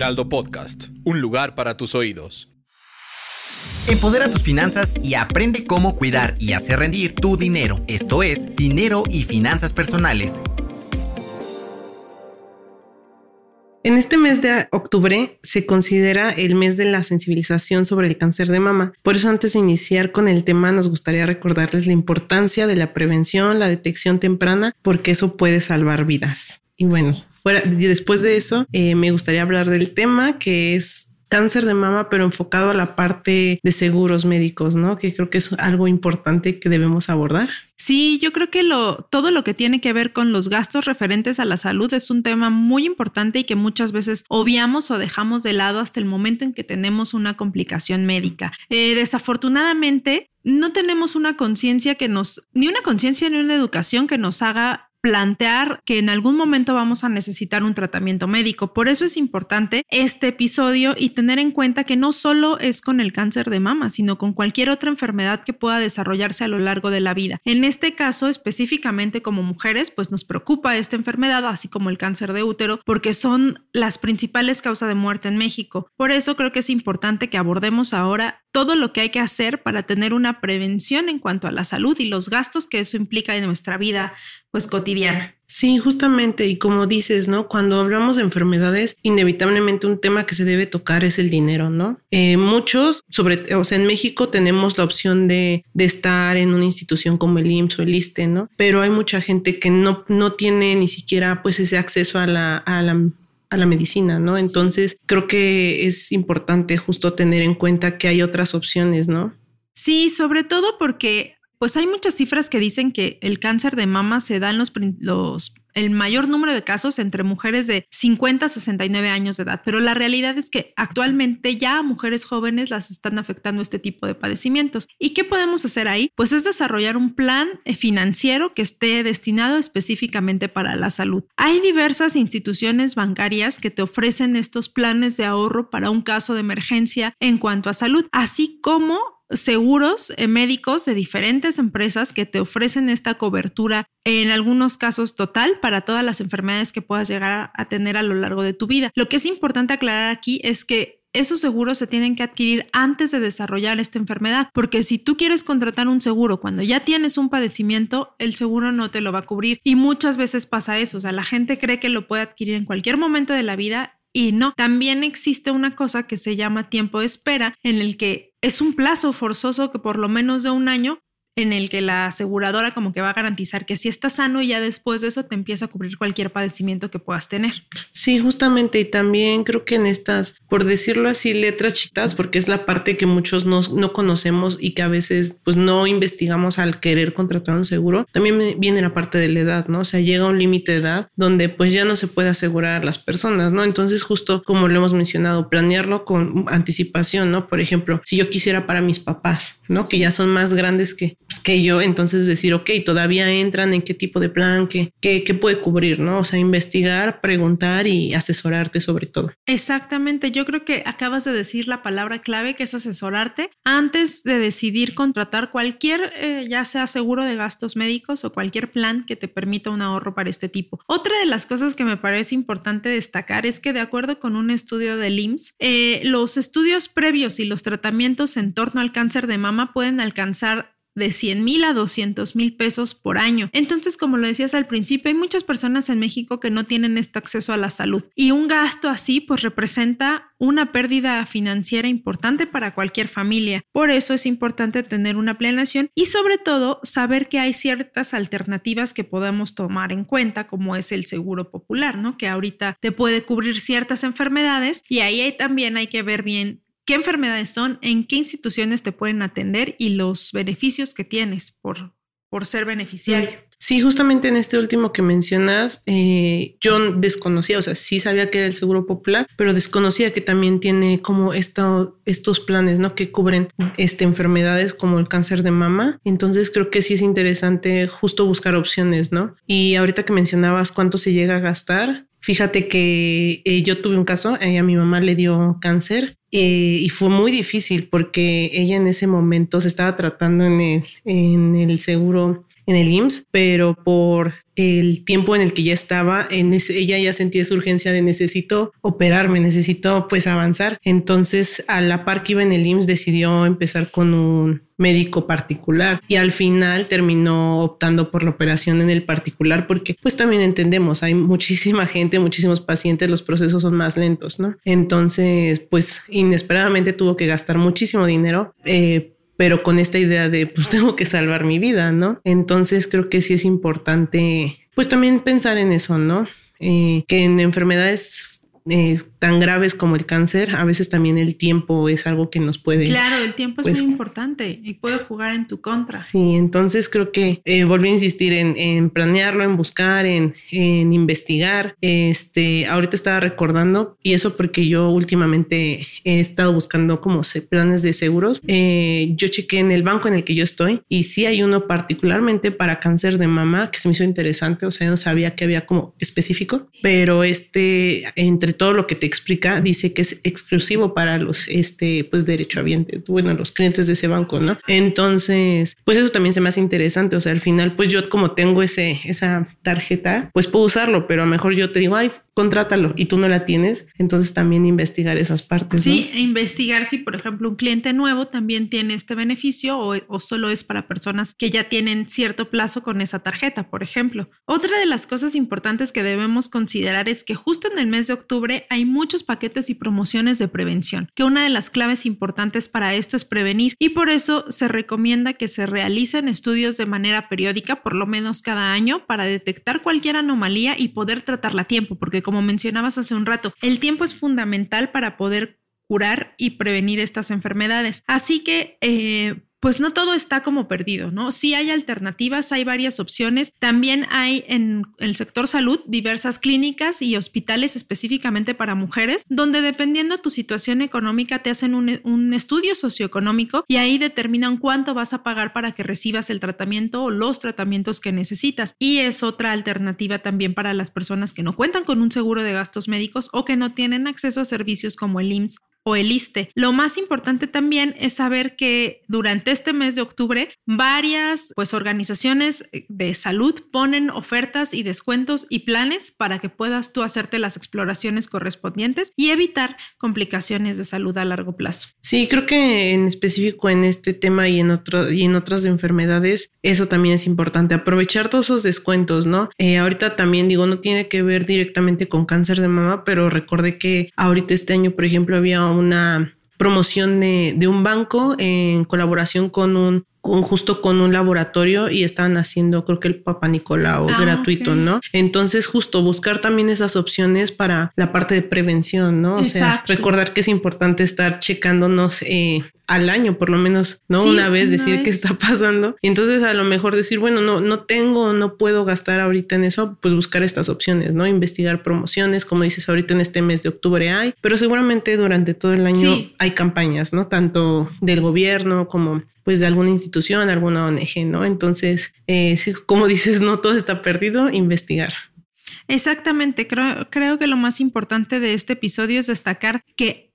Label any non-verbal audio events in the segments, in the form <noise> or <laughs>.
Heraldo Podcast, un lugar para tus oídos. Empodera tus finanzas y aprende cómo cuidar y hacer rendir tu dinero. Esto es Dinero y Finanzas Personales En este mes de octubre se considera el mes de la sensibilización sobre el cáncer de mama. Por eso antes de iniciar con el tema nos gustaría recordarles la importancia de la prevención, la detección temprana, porque eso puede salvar vidas. Y bueno, fuera, después de eso eh, me gustaría hablar del tema que es cáncer de mama, pero enfocado a la parte de seguros médicos, ¿no? Que creo que es algo importante que debemos abordar. Sí, yo creo que lo, todo lo que tiene que ver con los gastos referentes a la salud es un tema muy importante y que muchas veces obviamos o dejamos de lado hasta el momento en que tenemos una complicación médica. Eh, desafortunadamente, no tenemos una conciencia que nos, ni una conciencia ni una educación que nos haga plantear que en algún momento vamos a necesitar un tratamiento médico. Por eso es importante este episodio y tener en cuenta que no solo es con el cáncer de mama, sino con cualquier otra enfermedad que pueda desarrollarse a lo largo de la vida. En este caso, específicamente como mujeres, pues nos preocupa esta enfermedad, así como el cáncer de útero, porque son las principales causas de muerte en México. Por eso creo que es importante que abordemos ahora todo lo que hay que hacer para tener una prevención en cuanto a la salud y los gastos que eso implica en nuestra vida pues cotidiana. Sí, justamente, y como dices, ¿no? Cuando hablamos de enfermedades, inevitablemente un tema que se debe tocar es el dinero, ¿no? Eh, muchos, sobre, o sea, en México tenemos la opción de, de, estar en una institución como el IMSS o el ISTE, ¿no? Pero hay mucha gente que no, no tiene ni siquiera pues ese acceso a la, a la a la medicina, ¿no? Entonces, creo que es importante justo tener en cuenta que hay otras opciones, ¿no? Sí, sobre todo porque pues hay muchas cifras que dicen que el cáncer de mama se da en los, los el mayor número de casos entre mujeres de 50 a 69 años de edad, pero la realidad es que actualmente ya a mujeres jóvenes las están afectando este tipo de padecimientos. ¿Y qué podemos hacer ahí? Pues es desarrollar un plan eh, financiero que esté destinado específicamente para la salud. Hay diversas instituciones bancarias que te ofrecen estos planes de ahorro para un caso de emergencia en cuanto a salud, así como seguros eh, médicos de diferentes empresas que te ofrecen esta cobertura, en algunos casos total, para todas las enfermedades que puedas llegar a tener a lo largo de tu vida. Lo que es importante aclarar aquí es que esos seguros se tienen que adquirir antes de desarrollar esta enfermedad, porque si tú quieres contratar un seguro cuando ya tienes un padecimiento, el seguro no te lo va a cubrir y muchas veces pasa eso, o sea, la gente cree que lo puede adquirir en cualquier momento de la vida y no, también existe una cosa que se llama tiempo de espera en el que es un plazo forzoso que por lo menos de un año en el que la aseguradora como que va a garantizar que si estás sano y ya después de eso te empieza a cubrir cualquier padecimiento que puedas tener. Sí, justamente y también creo que en estas, por decirlo así, letras chiquitas, porque es la parte que muchos no, no conocemos y que a veces pues no investigamos al querer contratar un seguro, también viene la parte de la edad, ¿no? O sea, llega un límite de edad donde pues ya no se puede asegurar a las personas, ¿no? Entonces justo como lo hemos mencionado, planearlo con anticipación, ¿no? Por ejemplo, si yo quisiera para mis papás, ¿no? Que ya son más grandes que pues, que yo entonces decir, ok, todavía entran en qué tipo de plan, qué, qué, qué puede cubrir, ¿no? O sea, investigar, preguntar y asesorarte sobre todo. Exactamente, yo creo que acabas de decir la palabra clave que es asesorarte antes de decidir contratar cualquier, eh, ya sea seguro de gastos médicos o cualquier plan que te permita un ahorro para este tipo. Otra de las cosas que me parece importante destacar es que de acuerdo con un estudio del IMSS, eh, los estudios previos y los tratamientos en torno al cáncer de mama pueden alcanzar de 100 mil a 200 mil pesos por año. Entonces, como lo decías al principio, hay muchas personas en México que no tienen este acceso a la salud y un gasto así pues representa una pérdida financiera importante para cualquier familia. Por eso es importante tener una planeación y sobre todo saber que hay ciertas alternativas que podemos tomar en cuenta, como es el seguro popular, ¿no? Que ahorita te puede cubrir ciertas enfermedades y ahí también hay que ver bien qué enfermedades son, en qué instituciones te pueden atender y los beneficios que tienes por, por ser beneficiario. Sí, justamente en este último que mencionas, eh, yo desconocía, o sea, sí sabía que era el Seguro Popular, pero desconocía que también tiene como esto, estos planes, ¿no? Que cubren este, enfermedades como el cáncer de mama. Entonces creo que sí es interesante justo buscar opciones, ¿no? Y ahorita que mencionabas cuánto se llega a gastar, Fíjate que eh, yo tuve un caso, a mi mamá le dio cáncer eh, y fue muy difícil porque ella en ese momento se estaba tratando en el, en el seguro en el IMSS, pero por el tiempo en el que ya estaba, en ese, ella ya sentía esa urgencia de necesito operarme, necesito pues avanzar. Entonces, a la par que iba en el IMSS, decidió empezar con un médico particular y al final terminó optando por la operación en el particular porque pues también entendemos, hay muchísima gente, muchísimos pacientes, los procesos son más lentos, ¿no? Entonces, pues inesperadamente tuvo que gastar muchísimo dinero. Eh, pero con esta idea de pues <laughs> tengo que salvar mi vida, ¿no? Entonces creo que sí es importante pues también pensar en eso, ¿no? Eh, que en enfermedades eh, tan graves como el cáncer, a veces también el tiempo es algo que nos puede... Claro, el tiempo es pues, muy importante y puede jugar en tu contra. Sí, entonces creo que eh, volví a insistir en, planearlo, en buscar, en, investigar. Este, ahorita estaba recordando y eso porque yo últimamente he estado buscando como planes de seguros. Eh, yo chequé en el banco en el que yo estoy y sí hay uno particularmente para cáncer de mama que se me hizo interesante, o sea, no sabía que había como específico, pero este, entre todo lo que te explica, dice que es exclusivo para los este, pues derechohabientes, bueno, los clientes de ese banco, ¿no? Entonces, pues eso también se me hace interesante. O sea, al final, pues yo como tengo ese, esa tarjeta, pues puedo usarlo, pero a lo mejor yo te digo, ay, contrátalo y tú no la tienes, entonces también investigar esas partes. Sí, e investigar si, por ejemplo, un cliente nuevo también tiene este beneficio o, o, solo es para personas que ya tienen cierto plazo con esa tarjeta, por ejemplo. Otra de las cosas importantes que debemos considerar es que justo en el mes de octubre hay muchos paquetes y promociones de prevención, que una de las claves importantes para esto es prevenir y por eso se recomienda que se realicen estudios de manera periódica, por lo menos cada año, para detectar cualquier anomalía y poder tratarla a tiempo, porque como mencionabas hace un rato, el tiempo es fundamental para poder curar y prevenir estas enfermedades. Así que, eh, pues no todo está como perdido, ¿no? Sí hay alternativas, hay varias opciones. También hay en el sector salud diversas clínicas y hospitales específicamente para mujeres, donde dependiendo tu situación económica te hacen un, un, estudio socioeconómico y ahí determinan cuánto vas a pagar para que recibas el tratamiento o los tratamientos que necesitas. Y es otra alternativa también para las personas que no cuentan con un seguro de gastos médicos o que no tienen acceso a servicios como el IMSS o el ISTE. Lo más importante también es saber que durante este mes de octubre varias pues organizaciones de salud ponen ofertas y descuentos y planes para que puedas tú hacerte las exploraciones correspondientes y evitar complicaciones de salud a largo plazo. Sí, creo que en específico en este tema y en otro y en otras enfermedades eso también es importante aprovechar todos esos descuentos, ¿no? Eh, ahorita también digo no tiene que ver directamente con cáncer de mama, pero recordé que ahorita este año por ejemplo había una promoción de, de, un banco en colaboración con un con, justo con un laboratorio y estaban haciendo creo que el Papa Nicolau ah, gratuito, ¿no? Entonces justo buscar también esas opciones para la parte de prevención, ¿no? O sea, recordar que es importante estar checándonos eh, al año, por lo menos, ¿no? una vez decir qué está pasando. Y entonces a lo mejor decir, bueno, no, no tengo, no puedo gastar ahorita en eso, pues buscar estas opciones, ¿no? Investigar promociones, como dices ahorita en este mes de octubre hay, pero seguramente durante todo el año hay campañas, ¿no? Tanto del gobierno como pues de alguna institución, alguna ONG, ¿no? Entonces, eh, como dices, no todo está perdido, investigar. Exactamente, creo, creo que lo más importante de este episodio es destacar que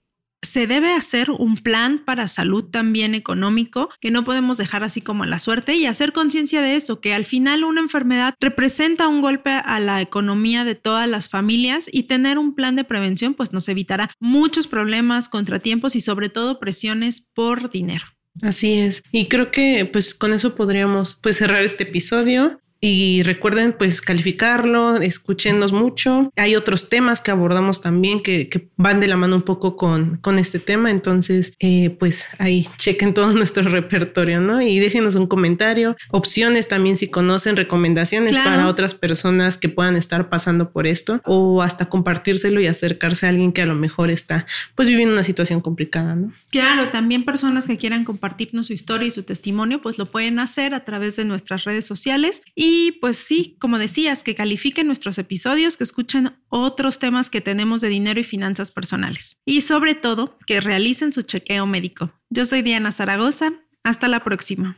se debe hacer un plan para salud también económico, que no podemos dejar así como a la suerte y hacer conciencia de eso, que al final una enfermedad representa un golpe a la economía de todas las familias y tener un plan de prevención pues nos evitará muchos problemas, contratiempos y sobre todo presiones por dinero. Así es. Y creo que pues con eso podríamos pues cerrar este episodio. Y recuerden pues calificarlo, escúchenos mucho. Hay otros temas que abordamos también que, que van de la mano un poco con, con este tema. Entonces eh, pues ahí chequen todo <laughs> nuestro repertorio, ¿no? Y déjenos un comentario, opciones también si conocen, recomendaciones para otras personas que puedan estar pasando por esto o hasta compartírselo y acercarse a alguien que a lo mejor está pues viviendo una situación complicada, ¿no? Claro, también personas que quieran compartirnos su historia y su testimonio pues lo pueden hacer a través de nuestras redes sociales y Y pues sí, como decías, que califiquen nuestros episodios, que escuchen otros temas que tenemos de dinero y finanzas personales. Y sobre todo, que realicen su chequeo médico. Yo soy Diana Zaragoza. Hasta la próxima.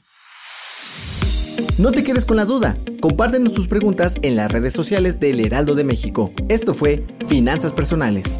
No te quedes con la duda. Compártenos tus preguntas en las redes sociales del Heraldo de México. Esto fue Finanzas Personales.